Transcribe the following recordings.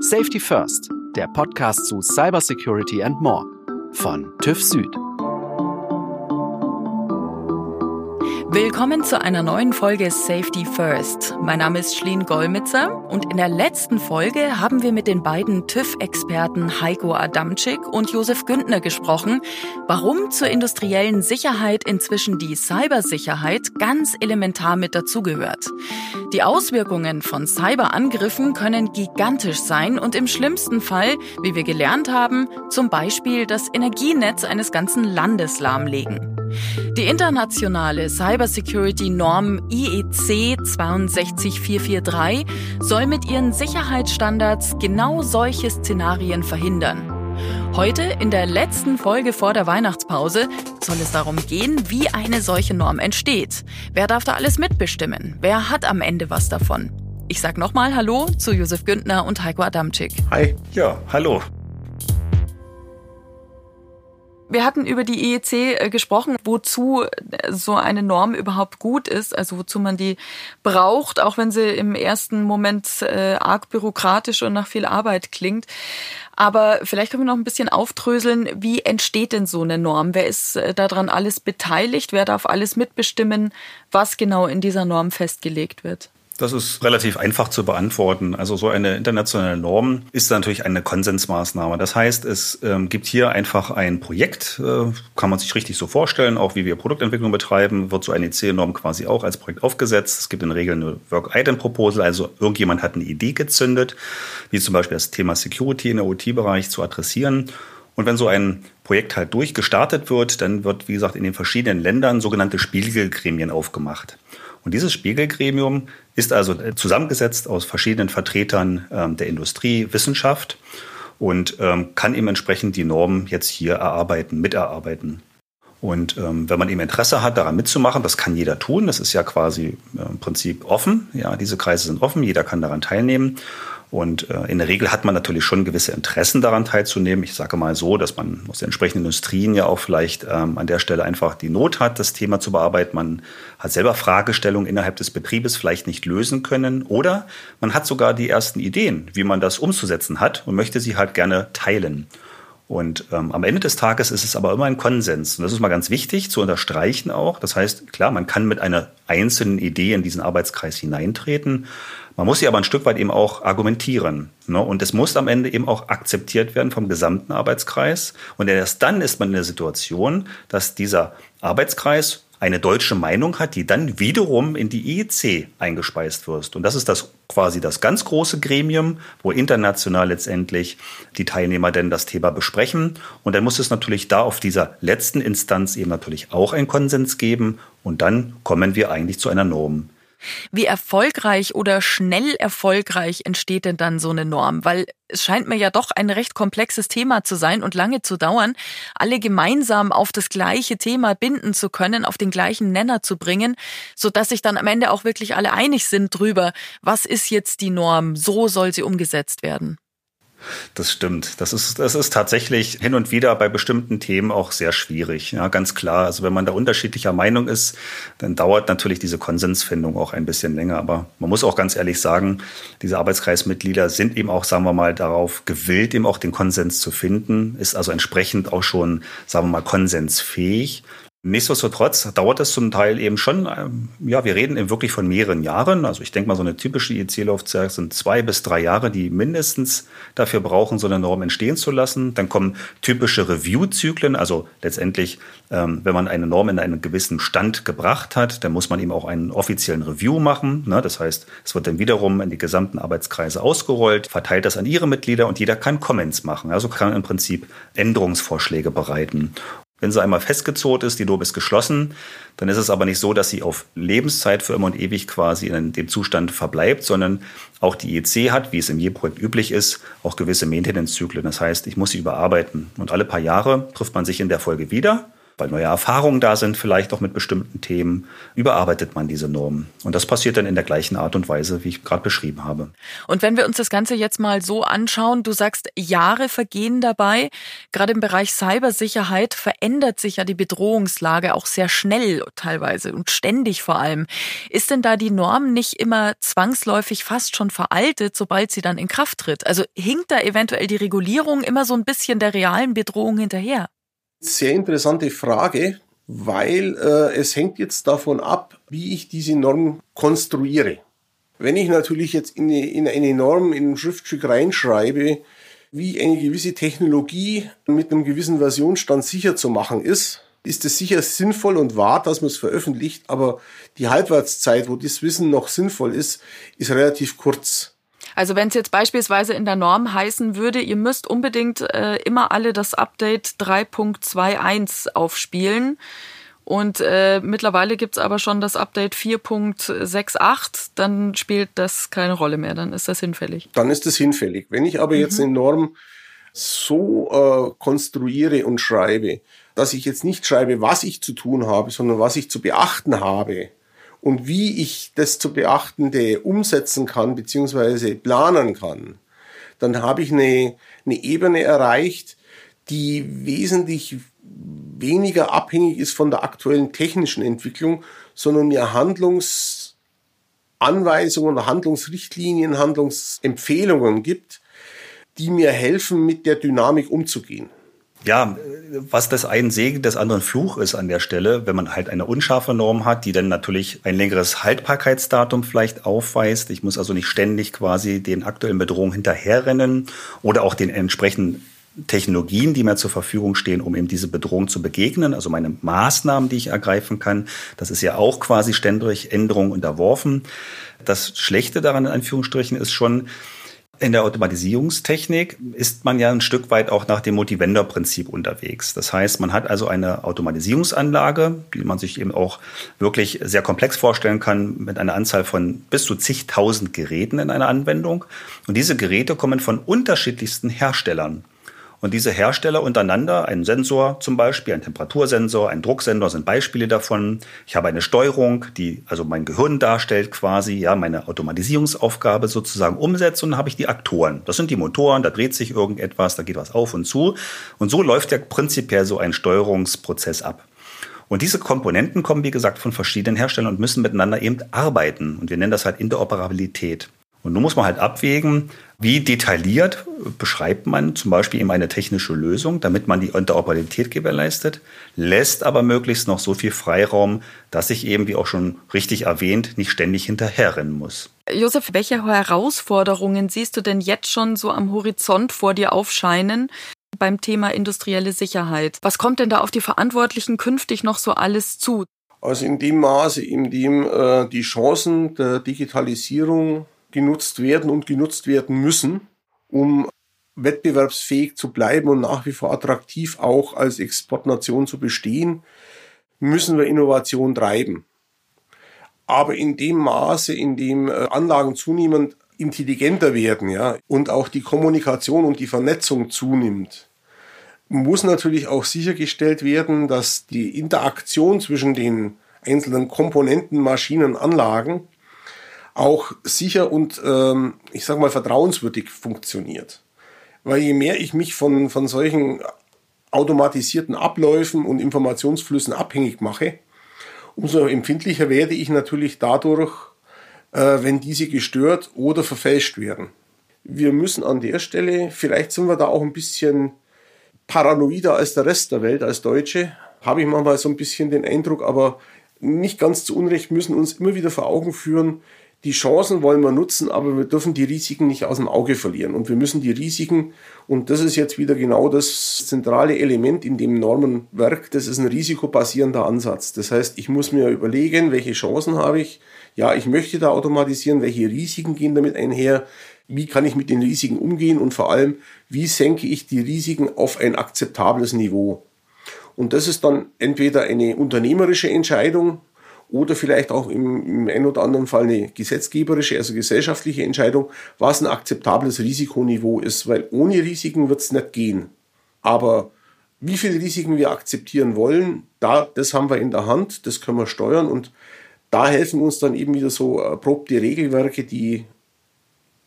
Safety First, der Podcast zu Cybersecurity and More von TÜV Süd. Willkommen zu einer neuen Folge Safety First. Mein Name ist Schleen Golmitzer und in der letzten Folge haben wir mit den beiden TÜV-Experten Heiko Adamczyk und Josef Güntner gesprochen, warum zur industriellen Sicherheit inzwischen die Cybersicherheit ganz elementar mit dazugehört. Die Auswirkungen von Cyberangriffen können gigantisch sein und im schlimmsten Fall, wie wir gelernt haben, zum Beispiel das Energienetz eines ganzen Landes lahmlegen. Die internationale Cybersecurity-Norm IEC 62443 soll mit ihren Sicherheitsstandards genau solche Szenarien verhindern. Heute, in der letzten Folge vor der Weihnachtspause, soll es darum gehen, wie eine solche Norm entsteht. Wer darf da alles mitbestimmen? Wer hat am Ende was davon? Ich sag nochmal Hallo zu Josef Güntner und Heiko Adamczyk. Hi. Ja, hallo. Wir hatten über die IEC äh, gesprochen, wozu äh, so eine Norm überhaupt gut ist, also wozu man die braucht, auch wenn sie im ersten Moment äh, arg bürokratisch und nach viel Arbeit klingt. Aber vielleicht können wir noch ein bisschen aufdröseln, wie entsteht denn so eine Norm? Wer ist daran alles beteiligt? Wer darf alles mitbestimmen, was genau in dieser Norm festgelegt wird? Das ist relativ einfach zu beantworten. Also so eine internationale Norm ist natürlich eine Konsensmaßnahme. Das heißt, es ähm, gibt hier einfach ein Projekt, äh, kann man sich richtig so vorstellen, auch wie wir Produktentwicklung betreiben, wird so eine EC-Norm quasi auch als Projekt aufgesetzt. Es gibt in Regel eine Work-Item-Proposal, also irgendjemand hat eine Idee gezündet, wie zum Beispiel das Thema Security in der OT-Bereich zu adressieren. Und wenn so ein Projekt halt durchgestartet wird, dann wird, wie gesagt, in den verschiedenen Ländern sogenannte Spiegelgremien aufgemacht. Und dieses Spiegelgremium ist also zusammengesetzt aus verschiedenen Vertretern ähm, der Industrie, Wissenschaft und ähm, kann eben entsprechend die Normen jetzt hier erarbeiten, miterarbeiten. Und ähm, wenn man eben Interesse hat, daran mitzumachen, das kann jeder tun. Das ist ja quasi äh, im Prinzip offen. Ja, diese Kreise sind offen, jeder kann daran teilnehmen. Und äh, in der Regel hat man natürlich schon gewisse Interessen daran teilzunehmen. Ich sage mal so, dass man aus den entsprechenden Industrien ja auch vielleicht ähm, an der Stelle einfach die Not hat, das Thema zu bearbeiten. Man hat selber Fragestellungen innerhalb des Betriebes vielleicht nicht lösen können. Oder man hat sogar die ersten Ideen, wie man das umzusetzen hat und möchte sie halt gerne teilen. Und ähm, am Ende des Tages ist es aber immer ein Konsens. Und das ist mal ganz wichtig zu unterstreichen auch. Das heißt, klar, man kann mit einer einzelnen Idee in diesen Arbeitskreis hineintreten. Man muss sie aber ein Stück weit eben auch argumentieren. Ne? Und es muss am Ende eben auch akzeptiert werden vom gesamten Arbeitskreis. Und erst dann ist man in der Situation, dass dieser Arbeitskreis eine deutsche Meinung hat, die dann wiederum in die IEC eingespeist wird. Und das ist das quasi das ganz große Gremium, wo international letztendlich die Teilnehmer denn das Thema besprechen. Und dann muss es natürlich da auf dieser letzten Instanz eben natürlich auch einen Konsens geben. Und dann kommen wir eigentlich zu einer Norm. Wie erfolgreich oder schnell erfolgreich entsteht denn dann so eine Norm? Weil es scheint mir ja doch ein recht komplexes Thema zu sein und lange zu dauern, alle gemeinsam auf das gleiche Thema binden zu können, auf den gleichen Nenner zu bringen, so dass sich dann am Ende auch wirklich alle einig sind drüber, was ist jetzt die Norm, so soll sie umgesetzt werden. Das stimmt. Das ist, das ist tatsächlich hin und wieder bei bestimmten Themen auch sehr schwierig. Ja, ganz klar. Also wenn man da unterschiedlicher Meinung ist, dann dauert natürlich diese Konsensfindung auch ein bisschen länger. Aber man muss auch ganz ehrlich sagen, diese Arbeitskreismitglieder sind eben auch, sagen wir mal, darauf gewillt, eben auch den Konsens zu finden, ist also entsprechend auch schon, sagen wir mal, konsensfähig. Nichtsdestotrotz dauert es zum Teil eben schon, ähm, ja, wir reden eben wirklich von mehreren Jahren. Also ich denke mal, so eine typische IEC-Laufzeit sind zwei bis drei Jahre, die mindestens dafür brauchen, so eine Norm entstehen zu lassen. Dann kommen typische Review-Zyklen, also letztendlich, ähm, wenn man eine Norm in einen gewissen Stand gebracht hat, dann muss man eben auch einen offiziellen Review machen. Ne? Das heißt, es wird dann wiederum in die gesamten Arbeitskreise ausgerollt, verteilt das an ihre Mitglieder und jeder kann Comments machen. Also kann im Prinzip Änderungsvorschläge bereiten. Wenn sie einmal festgezurrt ist, die Lob ist geschlossen, dann ist es aber nicht so, dass sie auf Lebenszeit für immer und ewig quasi in dem Zustand verbleibt, sondern auch die IEC hat, wie es im Je-Projekt üblich ist, auch gewisse Maintenance-Zyklen. Das heißt, ich muss sie überarbeiten. Und alle paar Jahre trifft man sich in der Folge wieder weil neue Erfahrungen da sind, vielleicht auch mit bestimmten Themen, überarbeitet man diese Normen. Und das passiert dann in der gleichen Art und Weise, wie ich gerade beschrieben habe. Und wenn wir uns das Ganze jetzt mal so anschauen, du sagst, Jahre vergehen dabei. Gerade im Bereich Cybersicherheit verändert sich ja die Bedrohungslage auch sehr schnell teilweise und ständig vor allem. Ist denn da die Norm nicht immer zwangsläufig fast schon veraltet, sobald sie dann in Kraft tritt? Also hinkt da eventuell die Regulierung immer so ein bisschen der realen Bedrohung hinterher? Sehr interessante Frage, weil äh, es hängt jetzt davon ab, wie ich diese Norm konstruiere. Wenn ich natürlich jetzt in eine, in eine Norm, in ein Schriftstück reinschreibe, wie eine gewisse Technologie mit einem gewissen Versionsstand sicher zu machen ist, ist es sicher sinnvoll und wahr, dass man es veröffentlicht, aber die Halbwertszeit, wo das Wissen noch sinnvoll ist, ist relativ kurz. Also wenn es jetzt beispielsweise in der Norm heißen würde, ihr müsst unbedingt äh, immer alle das Update 3.21 aufspielen. Und äh, mittlerweile gibt's aber schon das Update 4.68, dann spielt das keine Rolle mehr, dann ist das hinfällig. Dann ist das hinfällig. Wenn ich aber jetzt mhm. eine Norm so äh, konstruiere und schreibe, dass ich jetzt nicht schreibe, was ich zu tun habe, sondern was ich zu beachten habe, und wie ich das zu beachtende umsetzen kann beziehungsweise planen kann, dann habe ich eine, eine Ebene erreicht, die wesentlich weniger abhängig ist von der aktuellen technischen Entwicklung, sondern mir Handlungsanweisungen, Handlungsrichtlinien, Handlungsempfehlungen gibt, die mir helfen, mit der Dynamik umzugehen ja, was das einen Segen des anderen Fluch ist an der Stelle, wenn man halt eine unscharfe Norm hat, die dann natürlich ein längeres Haltbarkeitsdatum vielleicht aufweist. Ich muss also nicht ständig quasi den aktuellen Bedrohungen hinterherrennen oder auch den entsprechenden Technologien, die mir zur Verfügung stehen, um eben diese Bedrohung zu begegnen, also meine Maßnahmen, die ich ergreifen kann. Das ist ja auch quasi ständig Änderungen unterworfen. Das Schlechte daran in Anführungsstrichen ist schon, in der Automatisierungstechnik ist man ja ein Stück weit auch nach dem Multivendor-Prinzip unterwegs. Das heißt, man hat also eine Automatisierungsanlage, die man sich eben auch wirklich sehr komplex vorstellen kann, mit einer Anzahl von bis zu zigtausend Geräten in einer Anwendung. Und diese Geräte kommen von unterschiedlichsten Herstellern. Und diese Hersteller untereinander, ein Sensor zum Beispiel, ein Temperatursensor, ein Drucksensor sind Beispiele davon. Ich habe eine Steuerung, die also mein Gehirn darstellt quasi, ja, meine Automatisierungsaufgabe sozusagen umsetzt und dann habe ich die Aktoren. Das sind die Motoren, da dreht sich irgendetwas, da geht was auf und zu. Und so läuft ja prinzipiell so ein Steuerungsprozess ab. Und diese Komponenten kommen, wie gesagt, von verschiedenen Herstellern und müssen miteinander eben arbeiten. Und wir nennen das halt Interoperabilität. Und nun muss man halt abwägen, wie detailliert beschreibt man zum Beispiel eben eine technische Lösung, damit man die Interoperabilität gewährleistet, lässt aber möglichst noch so viel Freiraum, dass ich eben, wie auch schon richtig erwähnt, nicht ständig hinterherrennen muss. Josef, welche Herausforderungen siehst du denn jetzt schon so am Horizont vor dir aufscheinen? Beim Thema industrielle Sicherheit. Was kommt denn da auf die Verantwortlichen künftig noch so alles zu? Also in dem Maße, in dem äh, die Chancen der Digitalisierung genutzt werden und genutzt werden müssen, um wettbewerbsfähig zu bleiben und nach wie vor attraktiv auch als Exportnation zu bestehen, müssen wir Innovation treiben. Aber in dem Maße, in dem äh, Anlagen zunehmend intelligenter werden, ja, und auch die Kommunikation und die Vernetzung zunimmt, muss natürlich auch sichergestellt werden, dass die Interaktion zwischen den einzelnen Komponenten, Maschinen, Anlagen auch sicher und, ähm, ich sag mal, vertrauenswürdig funktioniert. Weil je mehr ich mich von, von solchen automatisierten Abläufen und Informationsflüssen abhängig mache, umso empfindlicher werde ich natürlich dadurch, äh, wenn diese gestört oder verfälscht werden. Wir müssen an der Stelle, vielleicht sind wir da auch ein bisschen paranoider als der Rest der Welt, als Deutsche, habe ich manchmal so ein bisschen den Eindruck, aber nicht ganz zu Unrecht müssen uns immer wieder vor Augen führen, die Chancen wollen wir nutzen, aber wir dürfen die Risiken nicht aus dem Auge verlieren. Und wir müssen die Risiken, und das ist jetzt wieder genau das zentrale Element in dem Normenwerk, das ist ein risikobasierender Ansatz. Das heißt, ich muss mir überlegen, welche Chancen habe ich. Ja, ich möchte da automatisieren, welche Risiken gehen damit einher. Wie kann ich mit den Risiken umgehen und vor allem, wie senke ich die Risiken auf ein akzeptables Niveau? Und das ist dann entweder eine unternehmerische Entscheidung, oder vielleicht auch im, im einen oder anderen Fall eine gesetzgeberische, also gesellschaftliche Entscheidung, was ein akzeptables Risikoniveau ist, weil ohne Risiken wird es nicht gehen. Aber wie viele Risiken wir akzeptieren wollen, da, das haben wir in der Hand, das können wir steuern und da helfen uns dann eben wieder so erprobte Regelwerke, die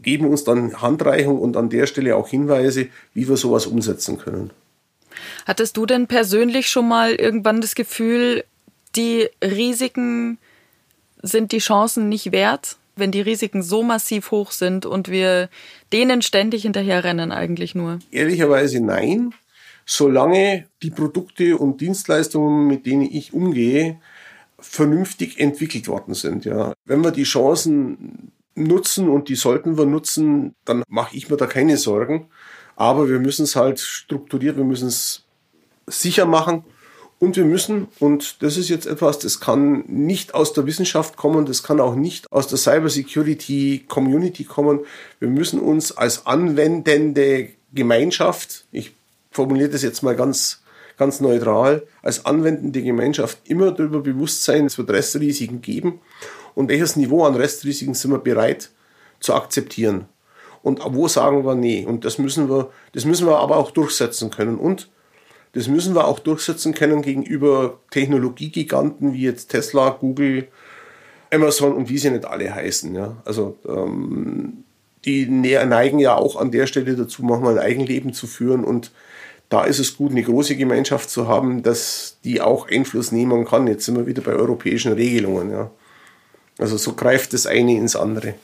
geben uns dann Handreichung und an der Stelle auch Hinweise, wie wir sowas umsetzen können. Hattest du denn persönlich schon mal irgendwann das Gefühl, die Risiken sind die Chancen nicht wert, wenn die Risiken so massiv hoch sind und wir denen ständig hinterherrennen eigentlich nur? Ehrlicherweise nein. Solange die Produkte und Dienstleistungen, mit denen ich umgehe, vernünftig entwickelt worden sind. Ja. Wenn wir die Chancen nutzen und die sollten wir nutzen, dann mache ich mir da keine Sorgen. Aber wir müssen es halt strukturiert, wir müssen es sicher machen und wir müssen, und das ist jetzt etwas, das kann nicht aus der Wissenschaft kommen, das kann auch nicht aus der Cybersecurity Community kommen. Wir müssen uns als anwendende Gemeinschaft, ich formuliere das jetzt mal ganz, ganz neutral, als anwendende Gemeinschaft immer darüber bewusst sein, es wird Restrisiken geben und welches Niveau an Restrisiken sind wir bereit zu akzeptieren. Und wo sagen wir nee? Und das müssen wir, das müssen wir aber auch durchsetzen können. Und das müssen wir auch durchsetzen können gegenüber Technologiegiganten wie jetzt Tesla, Google, Amazon und wie sie nicht alle heißen. Ja? Also ähm, die neigen ja auch an der Stelle dazu, manchmal ein Eigenleben zu führen und da ist es gut, eine große Gemeinschaft zu haben, dass die auch Einfluss nehmen kann. Jetzt sind wir wieder bei europäischen Regelungen. Ja. Also so greift das eine ins andere.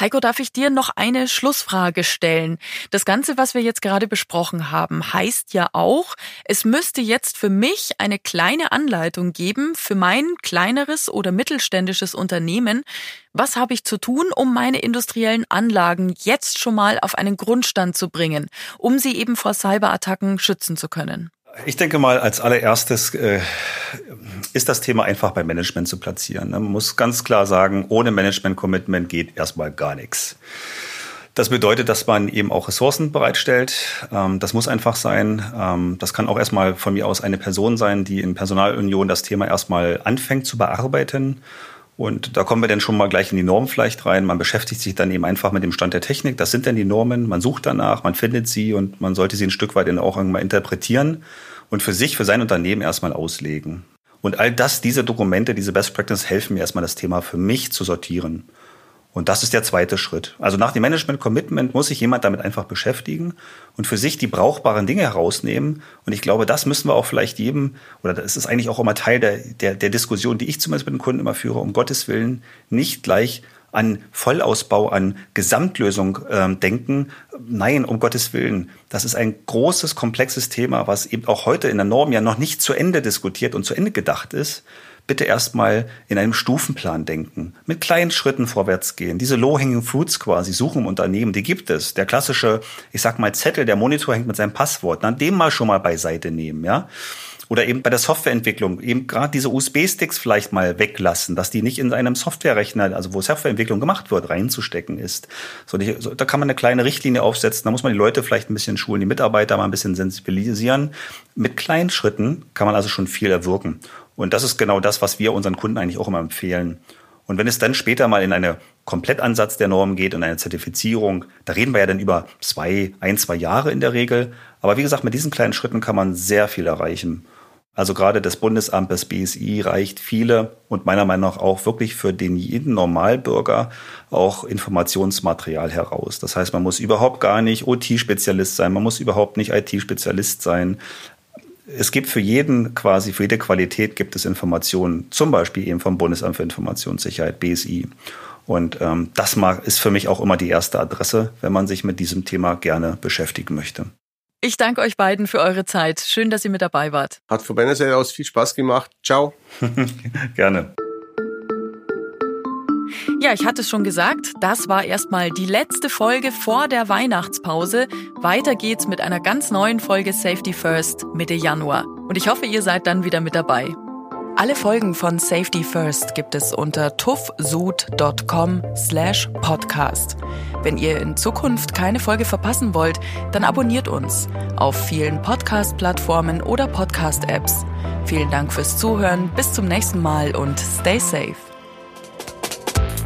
Heiko, darf ich dir noch eine Schlussfrage stellen? Das Ganze, was wir jetzt gerade besprochen haben, heißt ja auch, es müsste jetzt für mich eine kleine Anleitung geben für mein kleineres oder mittelständisches Unternehmen. Was habe ich zu tun, um meine industriellen Anlagen jetzt schon mal auf einen Grundstand zu bringen, um sie eben vor Cyberattacken schützen zu können? Ich denke mal, als allererstes äh, ist das Thema einfach beim Management zu platzieren. Man muss ganz klar sagen, ohne Management-Commitment geht erstmal gar nichts. Das bedeutet, dass man eben auch Ressourcen bereitstellt. Ähm, das muss einfach sein. Ähm, das kann auch erstmal von mir aus eine Person sein, die in Personalunion das Thema erstmal anfängt zu bearbeiten und da kommen wir dann schon mal gleich in die Norm vielleicht rein. Man beschäftigt sich dann eben einfach mit dem Stand der Technik. Das sind dann die Normen. Man sucht danach, man findet sie und man sollte sie ein Stück weit dann auch irgendwann interpretieren und für sich, für sein Unternehmen erstmal auslegen. Und all das, diese Dokumente, diese Best Practice helfen mir erstmal das Thema für mich zu sortieren. Und das ist der zweite Schritt. Also nach dem Management Commitment muss sich jemand damit einfach beschäftigen und für sich die brauchbaren Dinge herausnehmen. Und ich glaube, das müssen wir auch vielleicht jedem, oder das ist eigentlich auch immer Teil der, der, der Diskussion, die ich zumindest mit den Kunden immer führe, um Gottes Willen nicht gleich an Vollausbau, an Gesamtlösung ähm, denken. Nein, um Gottes Willen. Das ist ein großes, komplexes Thema, was eben auch heute in der Norm ja noch nicht zu Ende diskutiert und zu Ende gedacht ist bitte erstmal in einem Stufenplan denken, mit kleinen Schritten vorwärts gehen. Diese Low-Hanging Fruits quasi suchen im Unternehmen, die gibt es. Der klassische, ich sag mal Zettel, der Monitor hängt mit seinem Passwort, dann dem mal schon mal beiseite nehmen, ja. Oder eben bei der Softwareentwicklung eben gerade diese USB-Sticks vielleicht mal weglassen, dass die nicht in einem Softwarerechner, also wo Softwareentwicklung gemacht wird, reinzustecken ist. So, da kann man eine kleine Richtlinie aufsetzen, da muss man die Leute vielleicht ein bisschen schulen, die Mitarbeiter mal ein bisschen sensibilisieren. Mit kleinen Schritten kann man also schon viel erwirken. Und das ist genau das, was wir unseren Kunden eigentlich auch immer empfehlen. Und wenn es dann später mal in eine Komplettansatz der Norm geht und eine Zertifizierung, da reden wir ja dann über zwei, ein, zwei Jahre in der Regel. Aber wie gesagt, mit diesen kleinen Schritten kann man sehr viel erreichen. Also gerade das Bundesamt, das BSI reicht viele und meiner Meinung nach auch wirklich für den jeden Normalbürger auch Informationsmaterial heraus. Das heißt, man muss überhaupt gar nicht OT-Spezialist sein, man muss überhaupt nicht IT-Spezialist sein es gibt für jeden quasi, für jede Qualität gibt es Informationen, zum Beispiel eben vom Bundesamt für Informationssicherheit, BSI. Und ähm, das mag, ist für mich auch immer die erste Adresse, wenn man sich mit diesem Thema gerne beschäftigen möchte. Ich danke euch beiden für eure Zeit. Schön, dass ihr mit dabei wart. Hat von meiner Seite aus viel Spaß gemacht. Ciao. gerne. Ja, ich hatte es schon gesagt, das war erstmal die letzte Folge vor der Weihnachtspause. Weiter geht's mit einer ganz neuen Folge Safety First Mitte Januar. Und ich hoffe, ihr seid dann wieder mit dabei. Alle Folgen von Safety First gibt es unter tuffsud.com slash podcast. Wenn ihr in Zukunft keine Folge verpassen wollt, dann abonniert uns auf vielen Podcast-Plattformen oder Podcast-Apps. Vielen Dank fürs Zuhören, bis zum nächsten Mal und stay safe.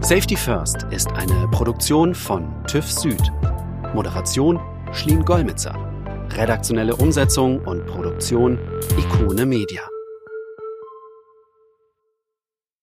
Safety First ist eine Produktion von TÜV Süd. Moderation Schlien Gollmitzer. Redaktionelle Umsetzung und Produktion Ikone Media.